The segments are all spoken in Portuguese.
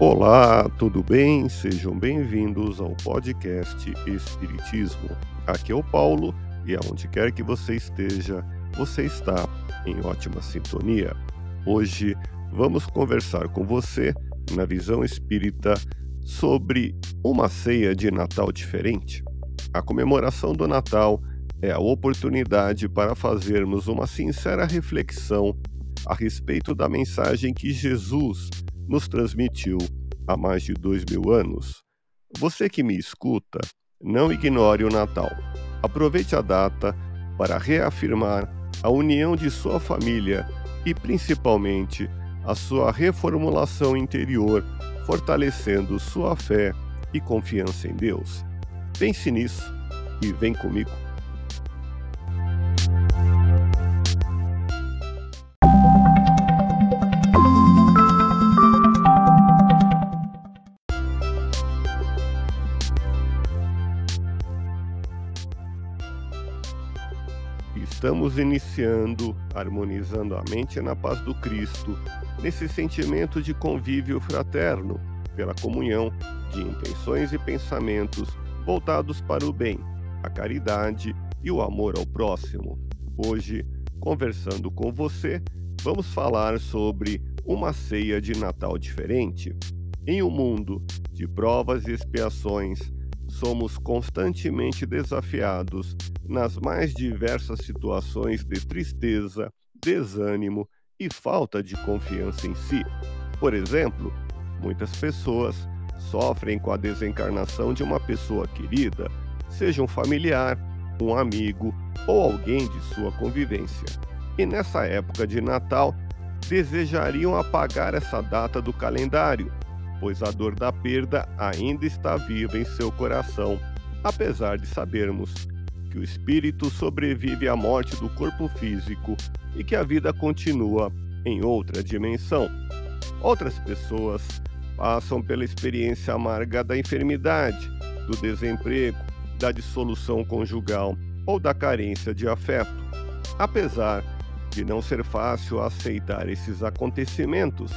Olá, tudo bem? Sejam bem-vindos ao podcast Espiritismo. Aqui é o Paulo e aonde quer que você esteja, você está em ótima sintonia. Hoje vamos conversar com você, na visão espírita, sobre uma ceia de Natal diferente. A comemoração do Natal é a oportunidade para fazermos uma sincera reflexão a respeito da mensagem que Jesus nos transmitiu há mais de dois mil anos. Você que me escuta, não ignore o Natal. Aproveite a data para reafirmar a união de sua família e, principalmente, a sua reformulação interior, fortalecendo sua fé e confiança em Deus. Pense nisso e vem comigo. Estamos iniciando, harmonizando a mente na paz do Cristo, nesse sentimento de convívio fraterno, pela comunhão de intenções e pensamentos voltados para o bem, a caridade e o amor ao próximo. Hoje, conversando com você, vamos falar sobre uma ceia de Natal diferente. Em um mundo de provas e expiações, somos constantemente desafiados nas mais diversas situações de tristeza, desânimo e falta de confiança em si. Por exemplo, muitas pessoas sofrem com a desencarnação de uma pessoa querida, seja um familiar, um amigo ou alguém de sua convivência. E nessa época de Natal, desejariam apagar essa data do calendário, pois a dor da perda ainda está viva em seu coração, apesar de sabermos que o espírito sobrevive à morte do corpo físico e que a vida continua em outra dimensão. Outras pessoas passam pela experiência amarga da enfermidade, do desemprego, da dissolução conjugal ou da carência de afeto. Apesar de não ser fácil aceitar esses acontecimentos,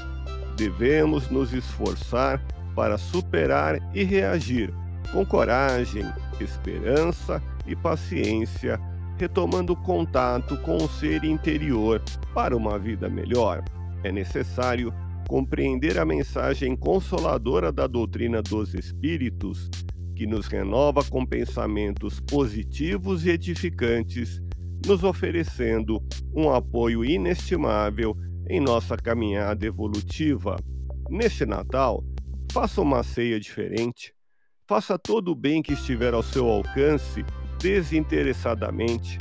devemos nos esforçar para superar e reagir com coragem, esperança e paciência, retomando contato com o ser interior para uma vida melhor. É necessário compreender a mensagem consoladora da doutrina dos Espíritos, que nos renova com pensamentos positivos e edificantes, nos oferecendo um apoio inestimável em nossa caminhada evolutiva. Neste Natal, faça uma ceia diferente. Faça todo o bem que estiver ao seu alcance desinteressadamente.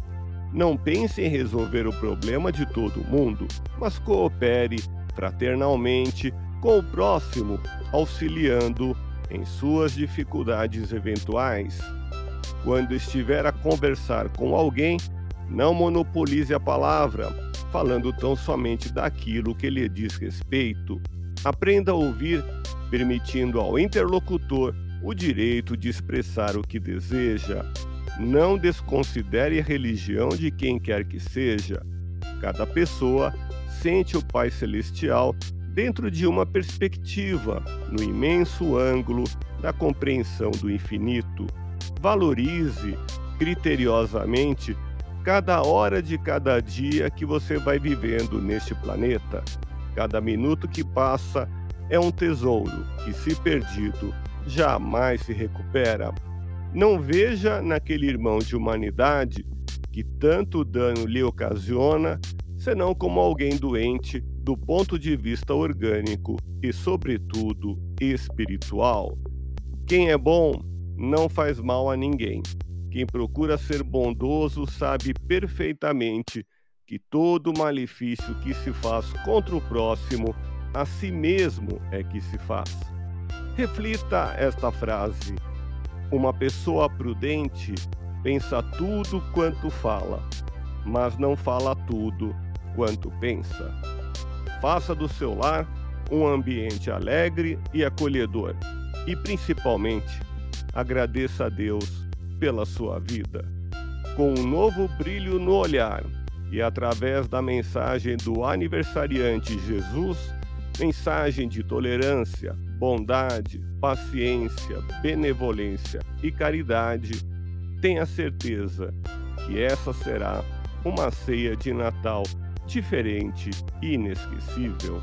Não pense em resolver o problema de todo mundo, mas coopere fraternalmente com o próximo, auxiliando em suas dificuldades eventuais. Quando estiver a conversar com alguém, não monopolize a palavra, falando tão somente daquilo que lhe diz respeito. Aprenda a ouvir, permitindo ao interlocutor o direito de expressar o que deseja. Não desconsidere a religião de quem quer que seja. Cada pessoa sente o Pai Celestial dentro de uma perspectiva, no imenso ângulo da compreensão do infinito. Valorize criteriosamente cada hora de cada dia que você vai vivendo neste planeta. Cada minuto que passa é um tesouro que, se perdido, jamais se recupera. Não veja naquele irmão de humanidade que tanto dano lhe ocasiona, senão como alguém doente do ponto de vista orgânico e, sobretudo, espiritual. Quem é bom não faz mal a ninguém. Quem procura ser bondoso sabe perfeitamente que todo malefício que se faz contra o próximo, a si mesmo é que se faz. Reflita esta frase. Uma pessoa prudente pensa tudo quanto fala, mas não fala tudo quanto pensa. Faça do seu lar um ambiente alegre e acolhedor e, principalmente, agradeça a Deus pela sua vida. Com um novo brilho no olhar e através da mensagem do aniversariante Jesus, Mensagem de tolerância, bondade, paciência, benevolência e caridade. Tenha certeza que essa será uma ceia de Natal diferente e inesquecível.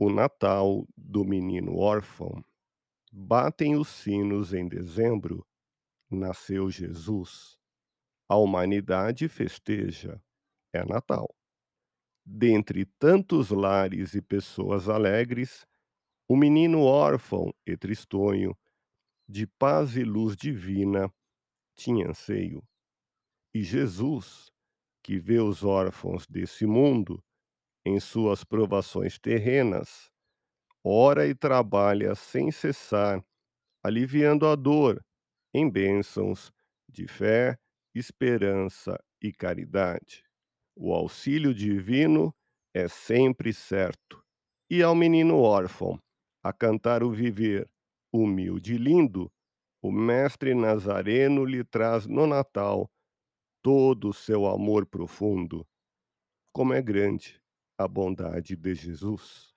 O Natal do menino órfão. Batem os sinos em dezembro, nasceu Jesus. A humanidade festeja, é Natal. Dentre tantos lares e pessoas alegres, o menino órfão e tristonho, de paz e luz divina, tinha anseio. E Jesus, que vê os órfãos desse mundo, em suas provações terrenas, ora e trabalha sem cessar, aliviando a dor em bênçãos de fé, esperança e caridade. O auxílio divino é sempre certo. E ao menino órfão, a cantar o viver humilde e lindo, o mestre Nazareno lhe traz no Natal todo o seu amor profundo. Como é grande a bondade de Jesus.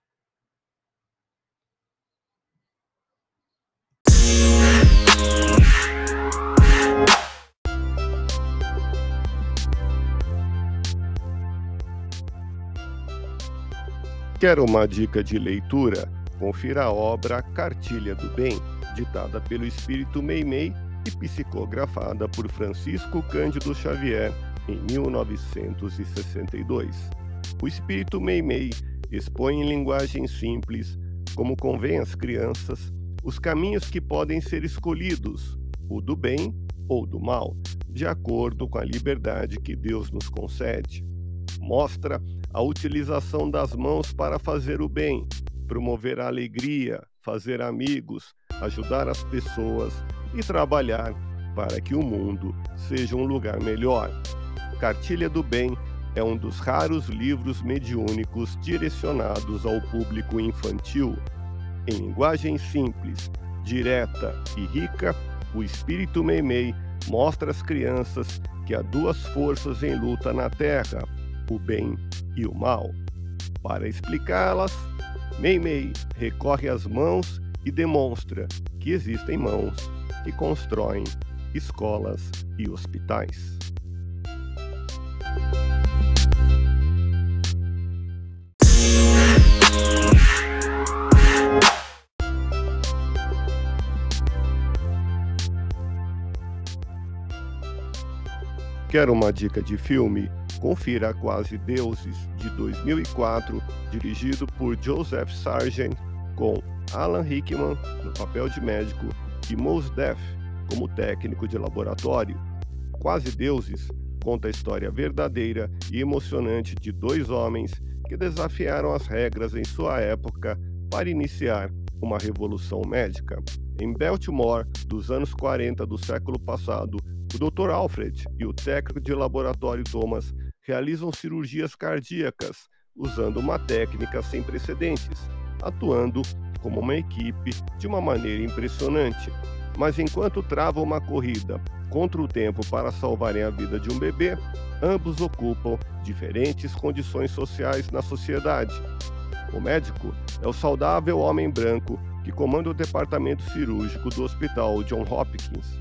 Quer uma dica de leitura? Confira a obra Cartilha do Bem, ditada pelo Espírito Meimei e psicografada por Francisco Cândido Xavier em 1962. O espírito Meimei expõe em linguagem simples, como convém às crianças, os caminhos que podem ser escolhidos, o do bem ou do mal, de acordo com a liberdade que Deus nos concede. Mostra a utilização das mãos para fazer o bem, promover a alegria, fazer amigos, ajudar as pessoas e trabalhar para que o mundo seja um lugar melhor. Cartilha do Bem é um dos raros livros mediúnicos direcionados ao público infantil. Em linguagem simples, direta e rica, o espírito Meimei mostra às crianças que há duas forças em luta na Terra, o bem e o mal. Para explicá-las, Meimei recorre às mãos e demonstra que existem mãos que constroem escolas e hospitais. Quer uma dica de filme? Confira Quase Deuses, de 2004, dirigido por Joseph Sargent, com Alan Rickman no papel de médico e Mos Def como técnico de laboratório. Quase Deuses conta a história verdadeira e emocionante de dois homens que desafiaram as regras em sua época para iniciar uma revolução médica. Em Baltimore, dos anos 40 do século passado, o Dr. Alfred e o técnico de laboratório Thomas realizam cirurgias cardíacas usando uma técnica sem precedentes, atuando como uma equipe de uma maneira impressionante. Mas enquanto travam uma corrida contra o tempo para salvarem a vida de um bebê, ambos ocupam diferentes condições sociais na sociedade. O médico é o saudável homem branco que comanda o departamento cirúrgico do Hospital John Hopkins.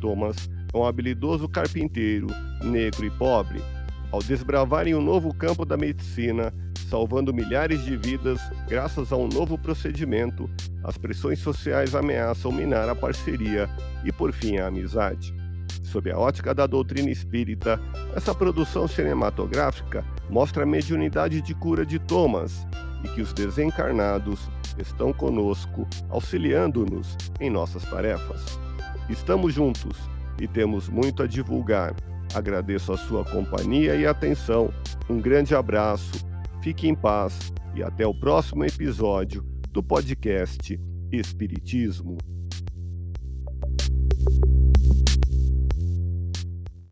Thomas um habilidoso carpinteiro, negro e pobre. Ao desbravarem um novo campo da medicina, salvando milhares de vidas graças a um novo procedimento, as pressões sociais ameaçam minar a parceria e, por fim, a amizade. Sob a ótica da doutrina espírita, essa produção cinematográfica mostra a mediunidade de cura de Thomas e que os desencarnados estão conosco, auxiliando-nos em nossas tarefas. Estamos juntos e temos muito a divulgar. Agradeço a sua companhia e atenção. Um grande abraço, fique em paz e até o próximo episódio do podcast Espiritismo